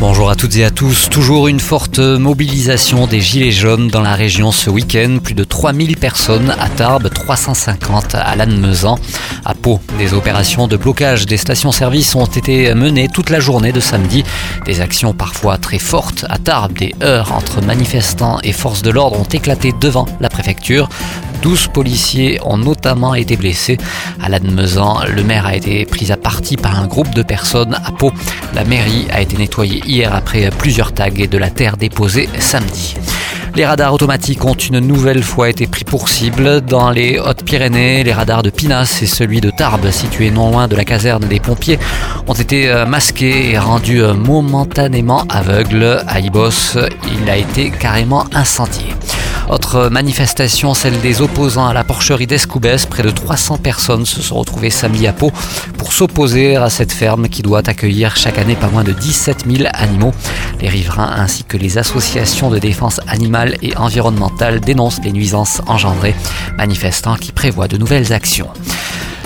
Bonjour à toutes et à tous. Toujours une forte mobilisation des Gilets jaunes dans la région ce week-end. Plus de 3000 personnes à Tarbes, 350 à Lannemezan. À Pau, des opérations de blocage des stations-service ont été menées toute la journée de samedi. Des actions parfois très fortes. À Tarbes, des heurts entre manifestants et forces de l'ordre ont éclaté devant la préfecture. 12 policiers ont notamment été blessés. À Lannemezan, le maire a été pris à partie par un groupe de personnes à Pau. La mairie a été nettoyée hier après plusieurs tags et de la terre déposée samedi. Les radars automatiques ont une nouvelle fois été pris pour cible dans les Hautes-Pyrénées. Les radars de Pinas et celui de Tarbes, situé non loin de la caserne des pompiers, ont été euh, masqués et rendus euh, momentanément aveugles. À Ibos, il a été carrément incendié. Manifestation, celle des opposants à la porcherie d'Escoubès. Près de 300 personnes se sont retrouvées samedi à Pau pour s'opposer à cette ferme qui doit accueillir chaque année pas moins de 17 000 animaux. Les riverains ainsi que les associations de défense animale et environnementale dénoncent les nuisances engendrées, manifestants qui prévoient de nouvelles actions.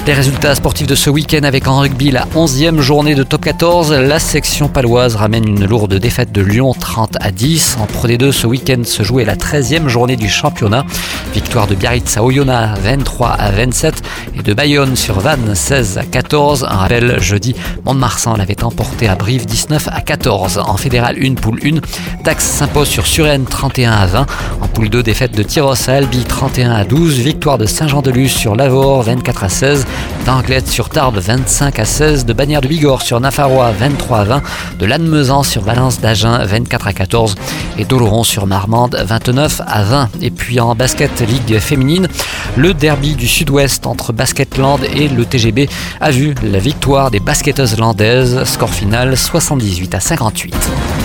Les résultats sportifs de ce week-end avec en rugby la 11e journée de top 14. La section paloise ramène une lourde défaite de Lyon 30 à 10. En Pro D2 ce week-end se jouait la 13e journée du championnat. Victoire de Biarritz à Oyonnax 23 à 27 et de Bayonne sur Vannes 16 à 14. Un rappel jeudi, Mont-de-Marsan l'avait emporté à Brive 19 à 14. En fédéral 1 poule 1, Dax s'impose sur Suresnes 31 à 20. En poule 2, défaite de Tyros à Albi 31 à 12. Victoire de Saint-Jean-de-Luz sur Lavore 24 à 16 d'Anglette sur Tarbes 25 à 16, de Bagnères de Bigorre sur Nafarrois 23 à 20, de Lannemezan sur Valence d'Agen 24 à 14 et d'Oloron sur Marmande 29 à 20. Et puis en basket ligue féminine, le derby du sud-ouest entre Basketland et le TGB a vu la victoire des basketteuses landaises, score final 78 à 58.